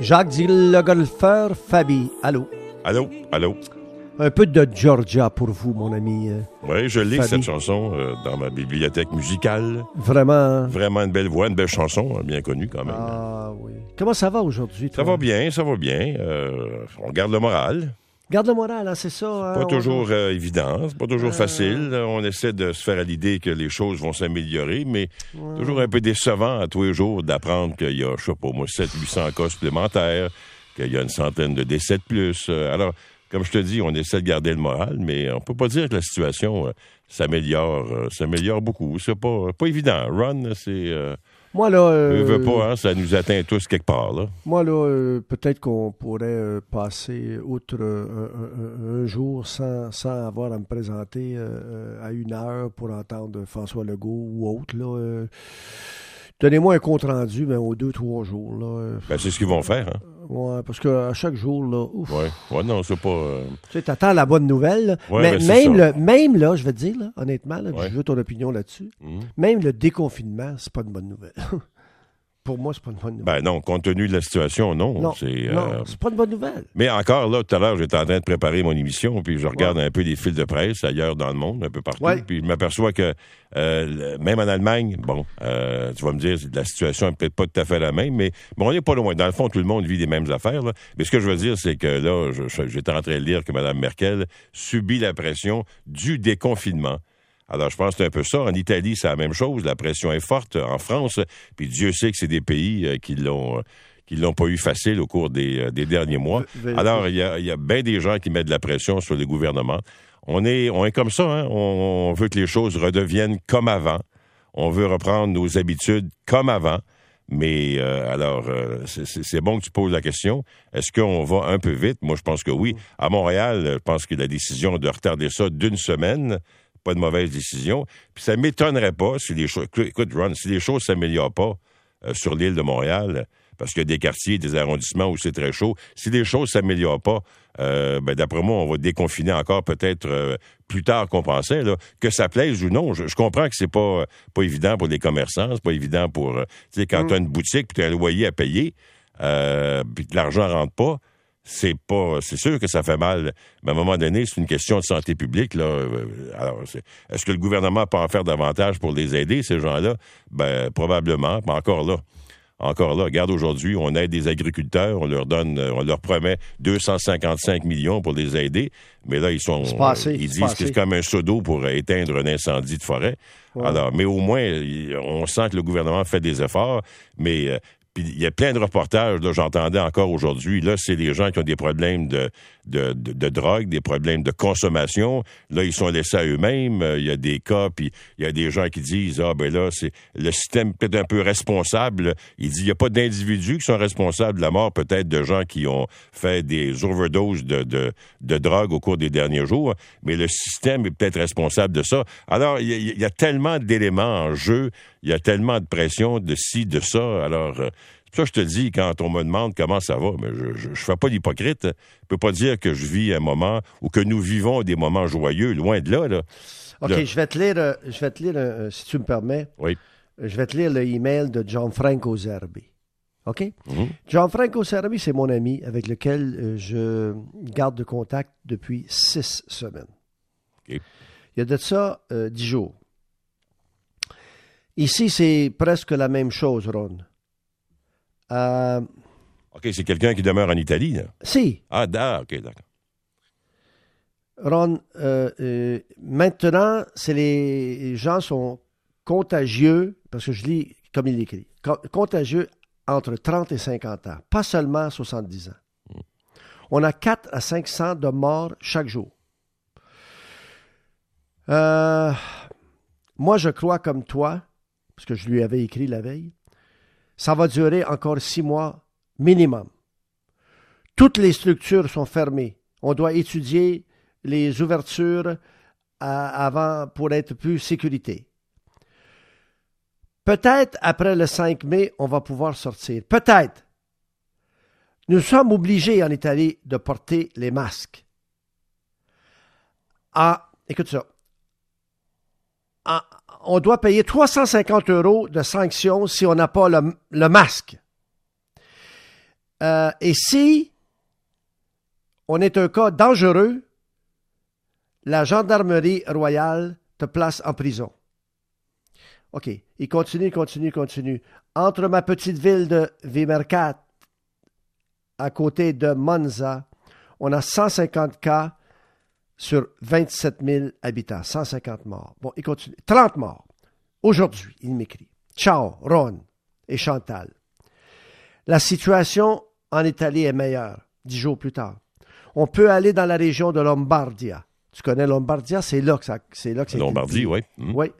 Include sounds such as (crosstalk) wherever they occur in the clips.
Jacques dit le golfeur Fabi. Allô? Allô? Allô? Un peu de Georgia pour vous, mon ami. euh, Oui, je lis cette chanson euh, dans ma bibliothèque musicale. Vraiment. Vraiment une belle voix, une belle chanson, hein, bien connue quand même. Ah oui. Comment ça va aujourd'hui? Ça va bien, ça va bien. Euh, on garde le moral. Garde le moral, hein, c'est ça. hein, Pas on- toujours euh, évident, c'est pas toujours Euh. facile. On essaie de se faire à l'idée que les choses vont s'améliorer, mais toujours un peu décevant à tous les jours d'apprendre qu'il y a, je sais pas moi, 700-800 cas supplémentaires, qu'il y a une centaine de décès de plus. Euh, Alors, comme je te dis, on essaie de garder le moral, mais on peut pas dire que la situation euh, s'améliore, s'améliore beaucoup. C'est pas, pas évident. Run, c'est... Moi, là. euh, veut, pas, hein, ça nous atteint tous quelque part, là. Moi, là, euh, peut-être qu'on pourrait euh, passer outre euh, un, un- un jour sans, sans avoir à me présenter euh, euh, à une heure pour entendre François Legault ou autre. Là, euh. Donnez-moi un compte-rendu, mais aux deux, trois jours. Là. Ben, c'est ce qu'ils vont faire, hein. Ouais, parce qu'à chaque jour, là, ouf, Ouais, ouais non, c'est pas... euh, tu sais, t'attends la bonne nouvelle. là. Ouais, mais ben, même, le, même là, je vais te dire, là, honnêtement, là, Ouais. je veux ton opinion là-dessus. hmm. Même le déconfinement, c'est pas une bonne nouvelle. (laughs) Pour moi, c'est pas une bonne nouvelle. Ben non, compte tenu de la situation, non. non, c'est, euh, c'est pas une bonne nouvelle. Mais encore là, tout à l'heure, j'étais en train de préparer mon émission, puis je regarde un peu les fils de presse ailleurs dans le monde, un peu partout, Ouais. puis je m'aperçois que euh, même en Allemagne, bon, euh, tu vas me dire, la situation est peut-être pas tout à fait la même, mais bon, on n'est pas loin. Dans le fond, tout le monde vit les mêmes affaires. là. Mais ce que je veux dire, c'est que là, j'étais en train de lire que Mme Merkel subit la pression du déconfinement. Alors, je pense que c'est un peu ça. En Italie, c'est la même chose. La pression est forte. En France, puis Dieu sait que c'est des pays euh, qui l'ont euh, qui l'ont pas eu facile au cours des, euh, des derniers mois. Alors, il y a, il y a bien des gens qui mettent de la pression sur le gouvernement. On est, on est comme ça. Hein? On, on veut que les choses redeviennent comme avant. On veut reprendre nos habitudes comme avant. Mais euh, alors, euh, c'est bon que tu poses la question. Est-ce qu'on va un peu vite? Moi, je pense que oui. À Montréal, je pense que la décision de retarder ça d'une semaine, pas de mauvaise décision. Puis ça m'étonnerait pas si les choses... Écoute, Ron, si les choses s'améliorent pas euh, sur l'île de Montréal, parce qu'il y a des quartiers, des arrondissements où c'est très chaud, si les choses s'améliorent pas, euh, ben, d'après moi, on va déconfiner encore peut-être euh, plus tard qu'on pensait. Là. Que ça plaise ou non, je, je comprends que c'est pas, pas évident pour les commerçants, c'est pas évident pour... euh, tu sais, quand tu as une boutique, puis tu as un loyer à payer, euh, puis que l'argent rentre pas, c'est pas c'est sûr que ça fait mal. Mais à un moment donné c'est une question de santé publique là. Euh, alors est-ce que le gouvernement peut en faire davantage pour les aider ces gens-là? Ben probablement. Mais encore là encore là, regarde aujourd'hui, on aide des agriculteurs, on leur donne, euh, on leur promet 255 millions pour les aider, mais là ils sont, ils disent que c'est comme un seau d'eau pour éteindre un incendie de forêt. Alors, mais au moins, on sent que le gouvernement fait des efforts, mais euh, puis il y a plein de reportages, là, j'entendais encore aujourd'hui, là, c'est des gens qui ont des problèmes de, de, de, drogue, des problèmes de consommation. Là, ils sont laissés à eux-mêmes. Euh, Il y a des cas, puis il y a des gens qui disent, ah ben là, c'est le système peut-être un peu responsable. Il dit, il n'y a pas d'individus qui sont responsables de la mort peut-être de gens qui ont fait des overdoses de, de, de drogue au cours des derniers jours, mais le système est peut-être responsable de ça. Alors, il y a tellement d'éléments en jeu, il y a tellement de pression de ci, de ça. Alors, euh, c'est pour ça que je te dis, quand on me demande comment ça va, mais je je fais pas l'hypocrite. Je peux pas dire que je vis un moment ou que nous vivons des moments joyeux, loin de là. là. OK, Là. je vais te lire, euh, je vais te lire euh, si tu me permets, Oui. je vais te lire le email de Gianfranco Zerbi. OK? Mhm. Gianfranco Zerbi, c'est mon ami avec lequel je garde de contact depuis six semaines. OK. Il y a de ça euh, dix jours. Ici, c'est presque la même chose, Ron. Euh, OK, c'est quelqu'un qui demeure en Italie. là. si, Ah, d'accord, OK, d'accord. Ron, euh, euh, maintenant, c'est les, les gens sont contagieux, parce que je lis comme il écrit, co- contagieux entre 30 et 50 ans, pas seulement 70 ans. On a 4 à 500 de morts chaque jour. Euh, moi, je crois comme toi, parce que je lui avais écrit la veille, ça va durer encore six mois minimum. Toutes les structures sont fermées. On doit étudier les ouvertures avant pour être plus sécurité. Peut-être après le 5 mai, on va pouvoir sortir. Peut-être. Nous sommes obligés en Italie de porter les masques. Ah, écoute ça. Ah, on doit payer 350 euros de sanctions si on n'a pas le, masque. Euh, et si on est un cas dangereux, la gendarmerie royale te place en prison. OK. Il continue, continue, continue. Entre ma petite ville de Vimercat, à côté de Monza, on a 150 cas sur 27 000 habitants. 150 morts. Bon, il continue. 30 morts. Aujourd'hui, il m'écrit. Ciao, Ron et Chantal. La situation en Italie est meilleure, dix jours plus tard. On peut aller dans la région de Lombardia. Tu connais Lombardia? C'est là que ça, c'est là que c'est. Lombardie, oui. Hmm. Oui.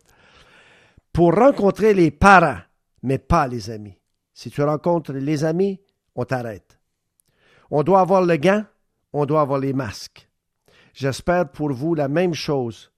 Pour rencontrer les parents, mais pas les amis. Si tu rencontres les amis, on t'arrête. On doit avoir le gant, on doit avoir les masques. J'espère pour vous la même chose,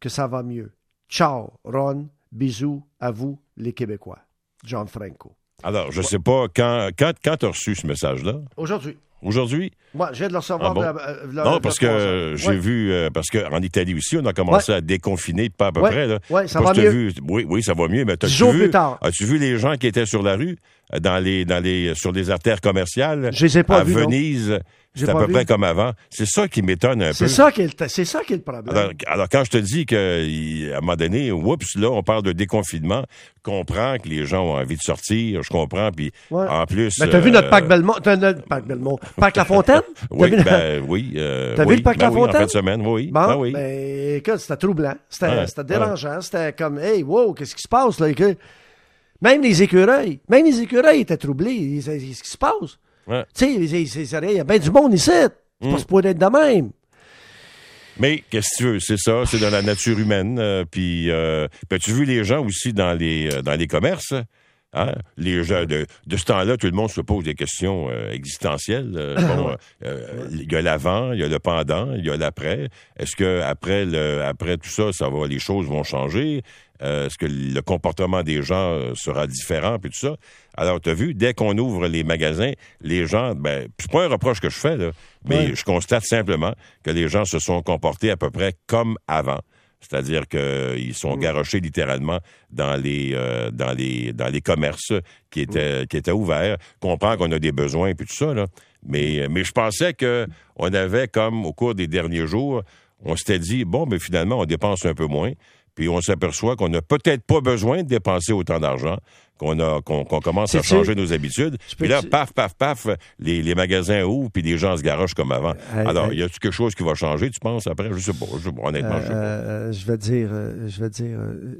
que ça va mieux. Ciao, Ron. Bisous à vous, les Québécois. John Franco. Alors, je ne sais pas, quand, quand, quand tu as reçu ce message-là? Aujourd'hui. Aujourd'hui? Moi, j'ai de le recevoir. Ah euh, non, parce que j'ai vu, euh, parce qu'en Italie aussi, on a commencé à déconfiner, pas à peu près. Oui, ça va mieux. oui, oui, ça va mieux, mais as-tu vu, as-tu vu les gens qui étaient sur la rue, dans les, dans les, sur des artères commerciales? Je les ai pas à Venise. C'est à peu près comme avant. C'est ça qui m'étonne un peu. C'est ça qui est, c'est ça qui est le problème. Alors, quand je te dis qu'à un moment donné, oups, là, on parle de déconfinement, je comprends que les gens ont envie de sortir, je comprends, puis en plus... Mais t'as vu notre euh, parc Belmont, notre parc Belmont, parc La Fontaine? (laughs) oui, ben, oui. Euh, t'as vu le parc ben La Fontaine? en fin de semaine, oui. Bon, ben, oui. Ben, écoute, c'était troublant, c'était, c'était dérangeant, c'était comme, hey, wow, qu'est-ce qui se passe, là? Même les écureuils, même les écureuils étaient troublés, qu'est-ce qui se passe? Tu sais, il y a bien du monde ici. C'est pas supposé être de même. Mais qu'est-ce que tu veux, c'est ça, c'est dans la nature humaine. Euh, puis, euh, ben, tu vu les gens aussi dans les euh, dans les commerces? Hein? Les gens de, de ce temps-là, tout le monde se pose des questions existentielles. bon, il y a l'avant, il y a le pendant, il y a l'après. Est-ce que après le après tout ça, ça va, les choses vont changer? Est-ce que le comportement des gens sera différent puis tout ça? Alors, tu as vu, dès qu'on ouvre les magasins, les gens, ben, c'est pas un reproche que je fais, là, mais je constate simplement que les gens se sont comportés à peu près comme avant. C'est-à-dire qu'ils sont mm. garochés littéralement dans les euh, dans les dans les commerces qui étaient mm. qui étaient ouverts. Comprends qu'on a des besoins et tout ça là. Mais mais je pensais que on avait comme au cours des derniers jours, on s'était dit bon mais finalement on dépense un peu moins puis on s'aperçoit qu'on n'a peut-être pas besoin de dépenser autant d'argent, qu'on a qu'on commence à changer nos habitudes. Puis là, paf, paf, paf, les, les magasins ouvrent, puis les gens se garochent comme avant. Alors, il y a quelque chose qui va changer, tu penses, après? Je sais pas, je, honnêtement, je sais pas. Euh, je vais dire, euh, je vais dire, euh,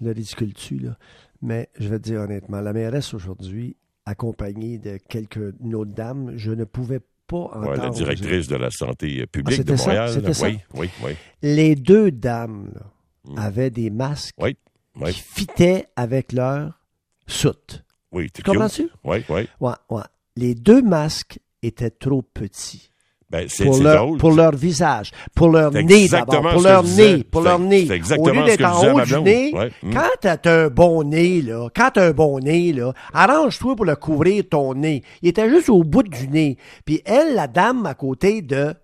le ridicule tu là, mais je vais te dire honnêtement, la mairesse aujourd'hui, accompagnée de quelques autre dame, je ne pouvais pas. Ouais, la directrice de la santé publique ah, de Montréal. Ça, oui, oui, oui. Les deux dames, là, Hmm. avaient des masques qui fitaient avec leur soute. Oui, tu comprends-tu? Oui, oui. Ouais, ouais. Les deux masques étaient trop petits. Ben, pour, leur, pour leur visage, pour leur nez d'abord, pour leur nez, pour leur nez. Au lieu d'être en haut du nez, hmm. quand t'as un bon nez, là, quand t'as un bon nez, là, arrange-toi pour le couvrir ton nez. Il était juste au bout du nez. Puis elle, la dame à côté de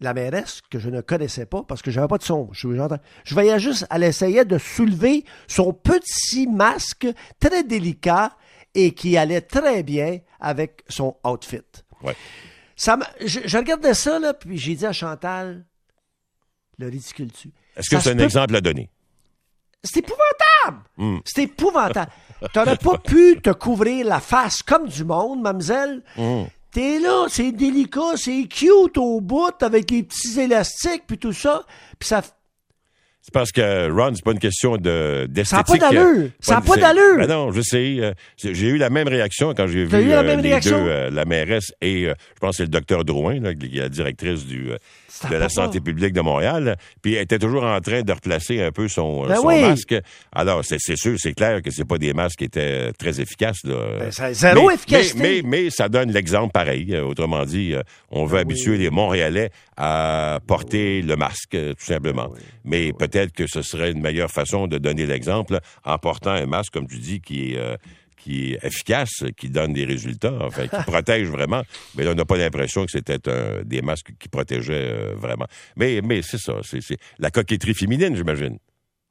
la mairesse, que je ne connaissais pas parce que j'avais pas de son. Je, je voyais juste, elle essayait de soulever son petit masque très délicat et qui allait très bien avec son outfit. Ça je, regardais ça, là, puis j'ai dit à Chantal, le ridicule-tu. Est-ce que c'est un exemple à donner? C'est épouvantable! Hmm. C'est épouvantable. (laughs) T'aurais pas pu te couvrir la face comme du monde, mademoiselle. Hmm. T'es là, c'est délicat, c'est cute au bout avec les petits élastiques puis tout ça. Puis ça. C'est parce que, Ron, c'est pas une question de Ça n'a pas d'allure. Ça n'a pas d'allure. Ben non, je sais. Euh, j'ai eu la même réaction quand j'ai vu eu la euh, les deux, euh, la mairesse et je pense c'est le docteur Drouin, là, qui est la directrice du, de la santé publique de Montréal. Puis elle était toujours en train de replacer un peu son, ben masque. Alors, c'est sûr, c'est clair que c'est pas des masques qui étaient très efficaces. Là. Ben, zéro mais, efficacité. Mais, mais, ça donne l'exemple pareil. Autrement dit, on veut ben habituer les Montréalais à porter le masque, tout simplement. Mais peut-être peut-être que ce serait une meilleure façon de donner l'exemple en portant un masque, comme tu dis, qui est, euh, qui est efficace, qui donne des résultats, enfin, qui (laughs) protège vraiment. Mais là, on n'a pas l'impression que c'était des masques qui protégeaient euh, vraiment. Mais, mais c'est ça, c'est la coquetterie féminine, j'imagine.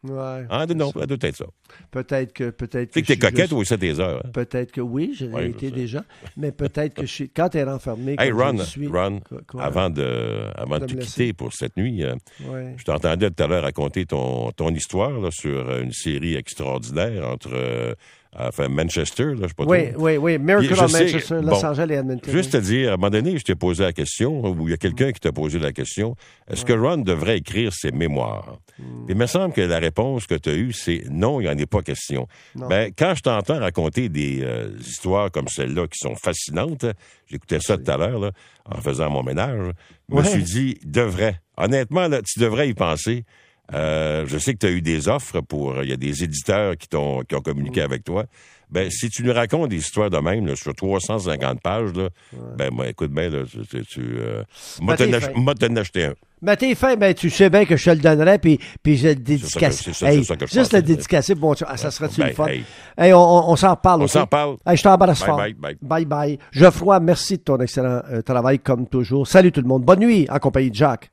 Ouais. Ah, non, ça doit être ça. Peut-être que. Peut-être que, que t'es coquette ou ça tes heures. Hein? Peut-être que oui, je l'ai été déjà. Mais peut-être que je suis. Quand t'es renfermé. Hey, Ron, Ron avant de, avant de, te quitter pour cette nuit, euh, je t'entendais tout à l'heure raconter ton, ton histoire là, sur une série extraordinaire entre. Euh, enfin Manchester, là, je sais pas Oui, oui, oui. Miracle of Manchester, Los Angeles et Edmonton. Juste te dire, à un moment donné, je t'ai posé la question, ou il y a quelqu'un qui t'a posé la question, est-ce que Ron devrait écrire ses mémoires? Hmm. Il me semble que la réponse que tu as eue, c'est non, il n'y en est pas question. Ben, quand je t'entends raconter des euh, histoires comme celle-là qui sont fascinantes, j'écoutais ça tout à l'heure, en faisant mon ménage, je me suis dit, devrait. Honnêtement, là, tu devrais y penser. Euh, je sais que tu as eu des offres pour. Il y a des éditeurs qui, t'ont, qui ont communiqué mm. avec toi. Ben, si tu nous racontes des histoires de même là, sur 350 pages, là, ben, moi, écoute bien, là, tu, tu euh, moi, t'en acheter un. Ben, t'es fin, ben, tu sais bien que je te le donnerais, puis, puis je le dédicace. juste le dédicacer, bon, ah, ça serait-tu le fun? Hey. on, on, s'en parle. On s'en parle. Hey, je t'embrasse fort. Bye, bye, bye. Bye, bye. Geoffroy, merci de ton excellent euh, travail, comme toujours. Salut tout le monde. Bonne nuit, en compagnie de Jacques.